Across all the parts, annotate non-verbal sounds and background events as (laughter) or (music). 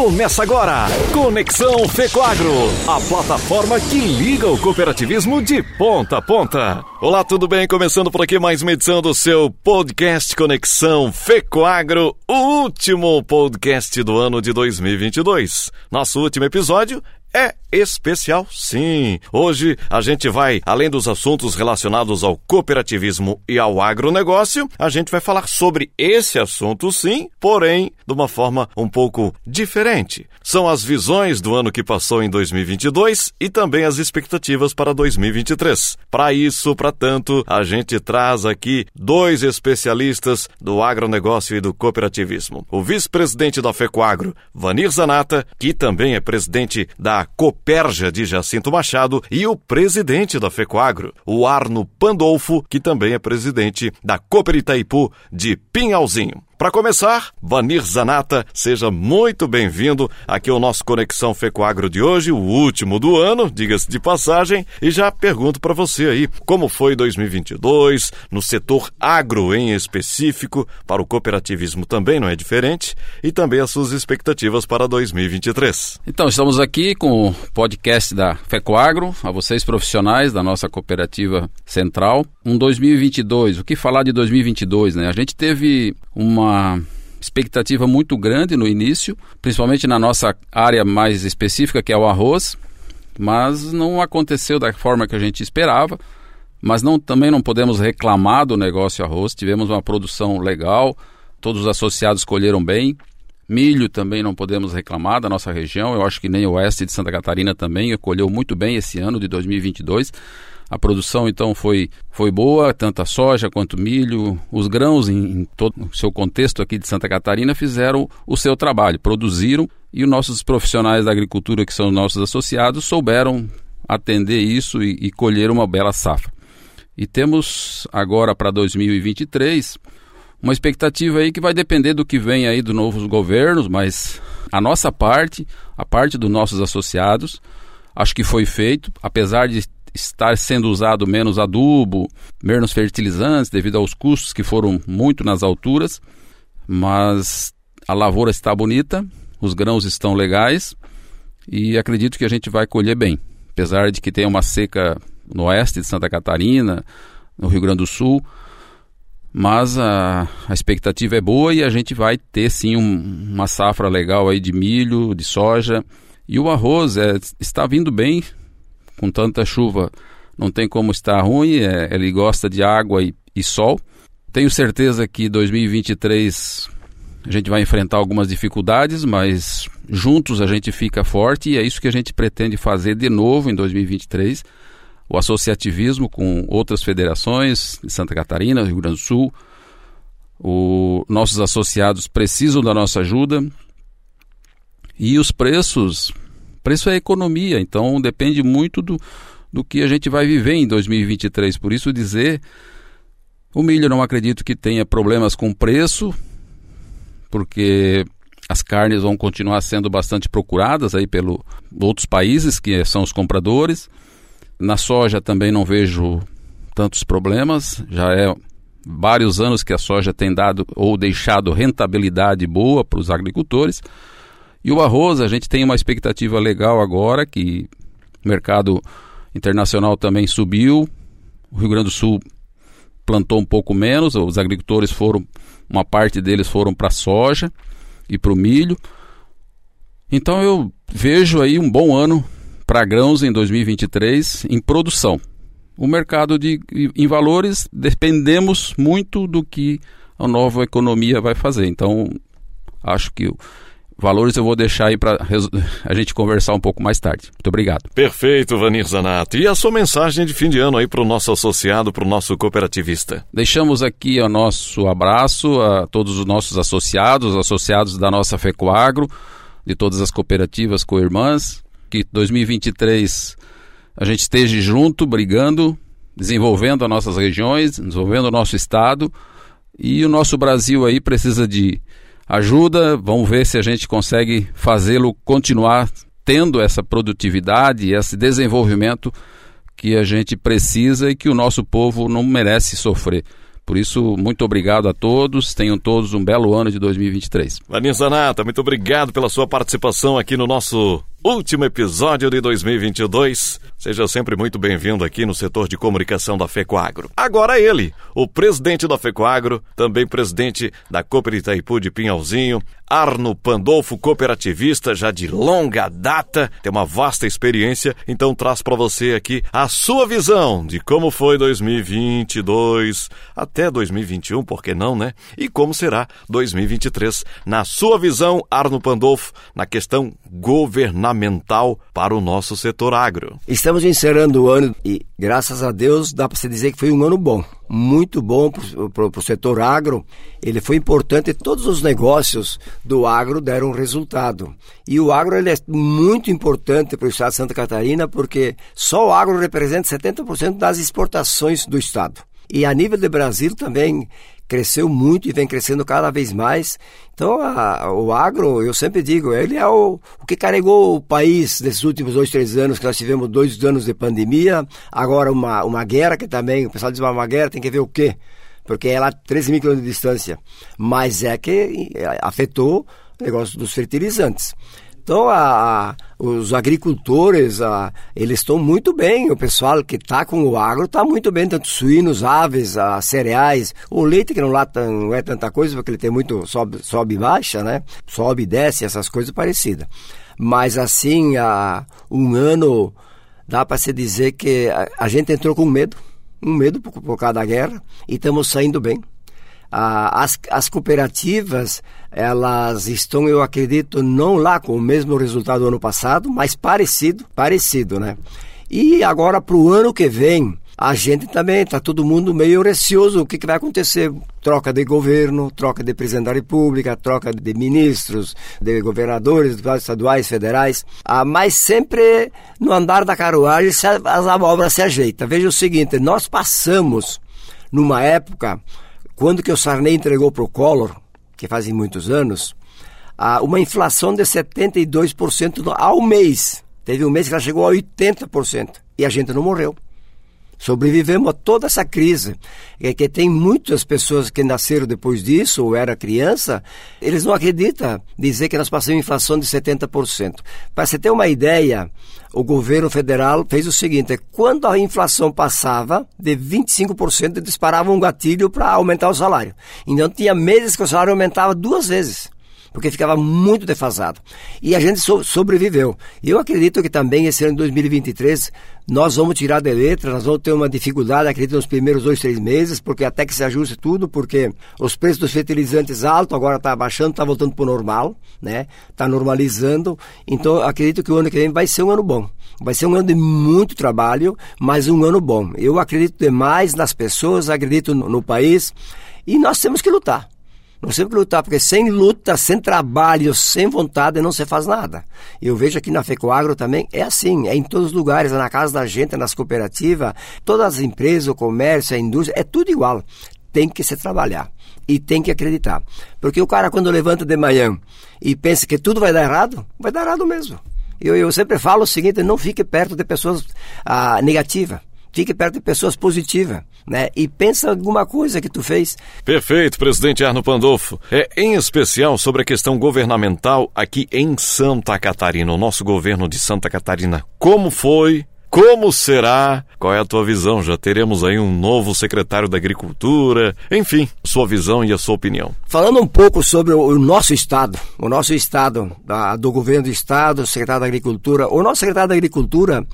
Começa agora, Conexão Fecoagro, a plataforma que liga o cooperativismo de ponta a ponta. Olá, tudo bem? Começando por aqui mais uma edição do seu podcast Conexão Fecoagro, o último podcast do ano de 2022. Nosso último episódio é especial, sim. Hoje a gente vai, além dos assuntos relacionados ao cooperativismo e ao agronegócio, a gente vai falar sobre esse assunto, sim, porém de uma forma um pouco diferente. São as visões do ano que passou em 2022 e também as expectativas para 2023. Para isso, para tanto, a gente traz aqui dois especialistas do agronegócio e do cooperativismo. O vice-presidente da FECOAGRO, Vanir Zanata, que também é presidente da Copérgia de Jacinto Machado, e o presidente da FECOAGRO, o Arno Pandolfo, que também é presidente da Cooper Itaipu de Pinhalzinho. Para começar, Vanir Zanata, seja muito bem-vindo aqui ao nosso Conexão Fecoagro de hoje, o último do ano, diga-se de passagem, e já pergunto para você aí, como foi 2022 no setor agro em específico, para o cooperativismo também não é diferente, e também as suas expectativas para 2023. Então, estamos aqui com o podcast da Fecoagro, a vocês profissionais da nossa cooperativa central. Um 2022, o que falar de 2022, né? A gente teve uma expectativa muito grande no início, principalmente na nossa área mais específica, que é o arroz, mas não aconteceu da forma que a gente esperava. Mas não, também não podemos reclamar do negócio arroz, tivemos uma produção legal, todos os associados colheram bem. Milho também não podemos reclamar da nossa região, eu acho que nem o oeste de Santa Catarina também colheu muito bem esse ano de 2022. A produção então foi, foi boa, tanto a soja quanto o milho. Os grãos, em, em todo o seu contexto aqui de Santa Catarina, fizeram o seu trabalho, produziram e os nossos profissionais da agricultura, que são nossos associados, souberam atender isso e, e colher uma bela safra. E temos agora para 2023 uma expectativa aí que vai depender do que vem aí dos novos governos, mas a nossa parte, a parte dos nossos associados, acho que foi feito, apesar de estar sendo usado menos adubo, menos fertilizantes, devido aos custos que foram muito nas alturas, mas a lavoura está bonita, os grãos estão legais e acredito que a gente vai colher bem. Apesar de que tem uma seca no oeste de Santa Catarina, no Rio Grande do Sul, mas a, a expectativa é boa e a gente vai ter sim um, uma safra legal aí de milho, de soja e o arroz é, está vindo bem, com tanta chuva não tem como estar ruim, é, ele gosta de água e, e sol. Tenho certeza que 2023 a gente vai enfrentar algumas dificuldades, mas juntos a gente fica forte e é isso que a gente pretende fazer de novo em 2023. O associativismo com outras federações de Santa Catarina, Rio Grande do Sul. O, nossos associados precisam da nossa ajuda. E os preços Preço é economia, então depende muito do, do que a gente vai viver em 2023. Por isso dizer, o milho não acredito que tenha problemas com preço, porque as carnes vão continuar sendo bastante procuradas aí pelo outros países que são os compradores. Na soja também não vejo tantos problemas, já é vários anos que a soja tem dado ou deixado rentabilidade boa para os agricultores. E o arroz, a gente tem uma expectativa legal agora, que o mercado internacional também subiu. O Rio Grande do Sul plantou um pouco menos, os agricultores foram, uma parte deles foram para a soja e para o milho. Então eu vejo aí um bom ano para grãos em 2023 em produção. O mercado de em valores dependemos muito do que a nova economia vai fazer. Então acho que Valores eu vou deixar aí para (laughs) a gente conversar um pouco mais tarde. Muito obrigado. Perfeito, Vanir Zanato. E a sua mensagem de fim de ano aí para o nosso associado, para o nosso cooperativista? Deixamos aqui o nosso abraço a todos os nossos associados, associados da nossa FECOAGRO, de todas as cooperativas co-irmãs. Que 2023 a gente esteja junto, brigando, desenvolvendo as nossas regiões, desenvolvendo o nosso estado. E o nosso Brasil aí precisa de ajuda. Vamos ver se a gente consegue fazê-lo continuar tendo essa produtividade esse desenvolvimento que a gente precisa e que o nosso povo não merece sofrer. Por isso, muito obrigado a todos. Tenham todos um belo ano de 2023. Vaninho Zanata, muito obrigado pela sua participação aqui no nosso último episódio de 2022. Seja sempre muito bem-vindo aqui no setor de comunicação da FECOAGRO. Agora ele, o presidente da FECOAGRO, também presidente da Cooper Itaipu de Pinhalzinho, Arno Pandolfo, cooperativista já de longa data, tem uma vasta experiência, então traz para você aqui a sua visão de como foi 2022 até 2021, por que não, né? E como será 2023 na sua visão, Arno Pandolfo, na questão governamental para o nosso setor agro. Estamos encerrando o ano e, graças a Deus, dá para se dizer que foi um ano bom muito bom para o setor agro. Ele foi importante, todos os negócios do agro deram resultado. E o agro ele é muito importante para o estado de Santa Catarina, porque só o agro representa 70% das exportações do estado. E a nível de Brasil também cresceu muito e vem crescendo cada vez mais. Então, a, o agro, eu sempre digo, ele é o, o que carregou o país nesses últimos dois, três anos, que nós tivemos dois anos de pandemia, agora uma, uma guerra, que também, o pessoal diz uma guerra, tem que ver o quê? Porque é lá 13 mil quilômetros de distância. Mas é que afetou o negócio dos fertilizantes. Então, a, a, os agricultores, a, eles estão muito bem. O pessoal que está com o agro está muito bem, tanto suínos, aves, cereais. O leite, que não, lá não é tanta coisa, porque ele tem muito sobe, sobe e baixa, né? Sobe e desce, essas coisas parecidas. Mas, assim, a, um ano, dá para se dizer que a, gente entrou com medo. Um medo por, por causa da guerra. E estamos saindo bem. As, as cooperativas elas estão, eu acredito, não lá com o mesmo resultado do ano passado, mas parecido, parecido, né? E agora para o ano que vem, a gente também está todo mundo meio receoso. O que, que, vai acontecer? Troca de governo, troca de presidente da República, troca de ministros, de governadores, estaduais, federais. Ah, mas sempre no andar da carruagem as obras se ajeitam. Veja o seguinte: nós passamos numa época, quando que o Sarney entregou para o Collor, que fazem muitos anos, uma inflação de 72% ao mês. Teve um mês que ela chegou a 80% e a gente não morreu. Sobrevivemos a toda essa crise. É que tem muitas pessoas que nasceram depois disso, ou era criança, eles não acreditam dizer que nós passamos inflação de 70%. Para você ter uma ideia, o governo federal fez o seguinte: quando a inflação passava de 25%, disparava um gatilho para aumentar o salário. Então tinha meses que o salário aumentava duas vezes porque ficava muito defasado. E a gente so sobreviveu. Eu acredito que também esse ano de 2023 nós vamos tirar de letra, nós vamos ter uma dificuldade, acredito, nos primeiros dois, três meses, porque até que se ajuste tudo, porque os preços dos fertilizantes altos agora está baixando, está voltando para o normal, né? Está normalizando. Então, acredito que o ano que vem vai ser um ano bom. Vai ser um ano de muito trabalho, mas um ano bom. Eu acredito demais nas pessoas, acredito no, no país e nós temos que lutar. Nós temos que lutar, porque sem luta, sem trabalho, sem vontade, não se faz nada. Eu vejo aqui na FECOAGRO também, é assim, é em todos os lugares, é na casa da gente, é nas cooperativas, todas as empresas, o comércio, a indústria, é tudo igual. Tem que se trabalhar e tem que acreditar. Porque o cara, quando levanta de manhã e pensa que tudo vai dar errado, vai dar errado mesmo. Eu, eu sempre falo o seguinte: não fique perto de pessoas ah, negativas fique perto de pessoas positivas, né? E pensa alguma coisa que tu fez. Perfeito, presidente Arno Pandolfo. É em especial sobre a questão governamental aqui em Santa Catarina, o nosso governo de Santa Catarina. Como foi? Como será? Qual é a tua visão? Já teremos aí um novo secretário da Agricultura. Enfim, sua visão e a sua opinião. Falando um pouco sobre o nosso Estado, o nosso Estado, da, do governo do Estado, secretário da Agricultura. O nosso secretário da Agricultura,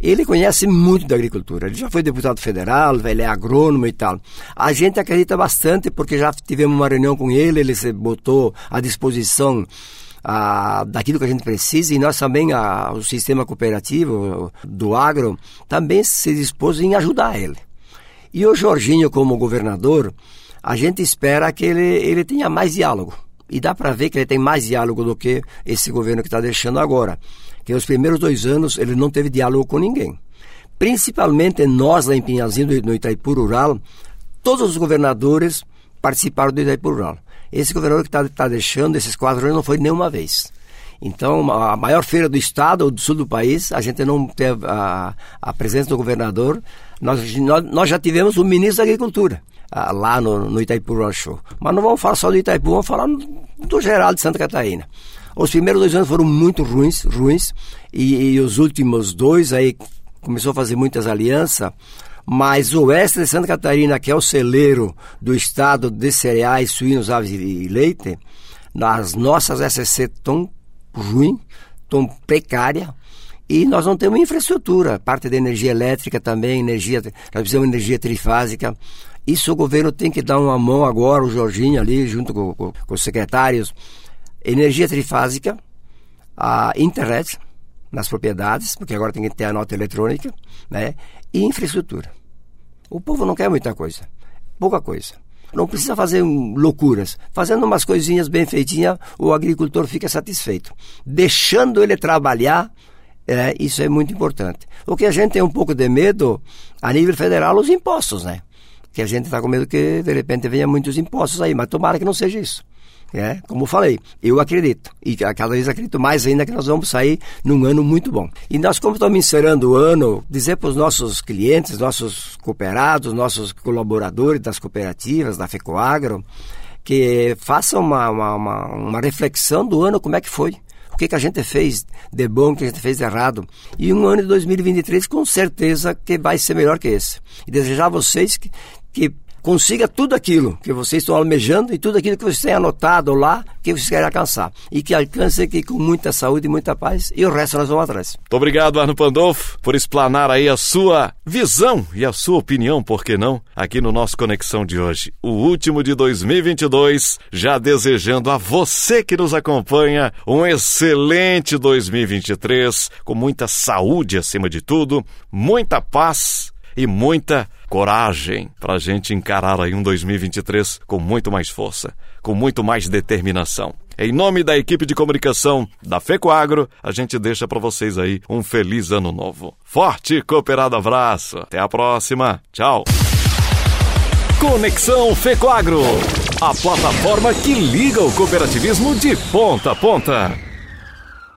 ele conhece muito da agricultura. Ele já foi deputado federal, ele é agrônomo e tal. A gente acredita bastante porque já tivemos uma reunião com ele, ele se botou à disposição ah, daquilo que a gente precisa e nós também, ah, o sistema cooperativo do agro, também se dispôs em ajudar ele. E o Jorginho, como governador, a gente espera que ele, ele tenha mais diálogo. E dá para ver que ele tem mais diálogo do que esse governo que está deixando agora que nos primeiros dois anos ele não teve diálogo com ninguém. Principalmente nós lá em Pinhalzinho, no Itaipu Rural, todos os governadores participaram do Itaipu Rural. Esse governador que está tá deixando esses quatro anos não foi nenhuma vez. Então, a maior feira do estado do sul do país, a gente não teve a, a presença do governador. Nós, nós, já tivemos o ministro da Agricultura lá no, no Itaipu Road Show. Mas não vamos falar só do Itaipu, vamos falar do geral de Santa Catarina. Os primeiros dois anos foram muito ruins, ruins e, e os últimos dois aí começou a fazer muitas alianças mas o oeste de Santa Catarina, que é o celeiro do estado de cereais, suínos, aves e leite, nas nossas SCC tão ruim, tão precária, e nós não temos infraestrutura, parte da energia elétrica também, energia, precisamos de energia trifásica. Isso o governo tem que dar uma mão agora, o Jorginho ali, junto com, com, com os secretários. Energia trifásica, a internet nas propriedades, porque agora tem que ter a nota eletrônica, né? E infraestrutura. O povo não quer muita coisa, pouca coisa. Não precisa fazer loucuras. Fazendo umas coisinhas bem feitinhas, o agricultor fica satisfeito. Deixando ele trabalhar, é, isso é muito importante. O que a gente tem um pouco de medo, a nível federal, os impostos, né? Que a gente está com medo que, de repente, venha muitos impostos aí, mas tomara que não seja isso. É, como falei, eu acredito, e cada vez acredito mais ainda que nós vamos sair num ano muito bom. E nós, como estamos encerrando o ano, dizer para os nossos clientes, nossos cooperados, nossos colaboradores das cooperativas, da FECOAGRO, que façam uma, uma, uma, uma reflexão do ano, como é que foi o que, que a gente fez de bom, o que a gente fez de errado. E um ano de 2023 com certeza que vai ser melhor que esse. E desejar a vocês que, que consiga tudo aquilo que vocês estão almejando e tudo aquilo que vocês têm anotado lá que vocês querem alcançar. E que alcance aqui com muita saúde e muita paz e o resto nós vamos atrás. Muito obrigado, Arno Pandolfo, por explanar aí a sua visão e a sua opinião, por que não, aqui no nosso Conexão de hoje. O último de 2022, já desejando a você que nos acompanha um excelente 2023, com muita saúde acima de tudo, muita paz e muita coragem para a gente encarar aí um 2023 com muito mais força, com muito mais determinação. Em nome da equipe de comunicação da FECOAGRO, a gente deixa para vocês aí um feliz ano novo. Forte cooperado abraço. Até a próxima. Tchau. Conexão FECOAGRO, a plataforma que liga o cooperativismo de ponta a ponta.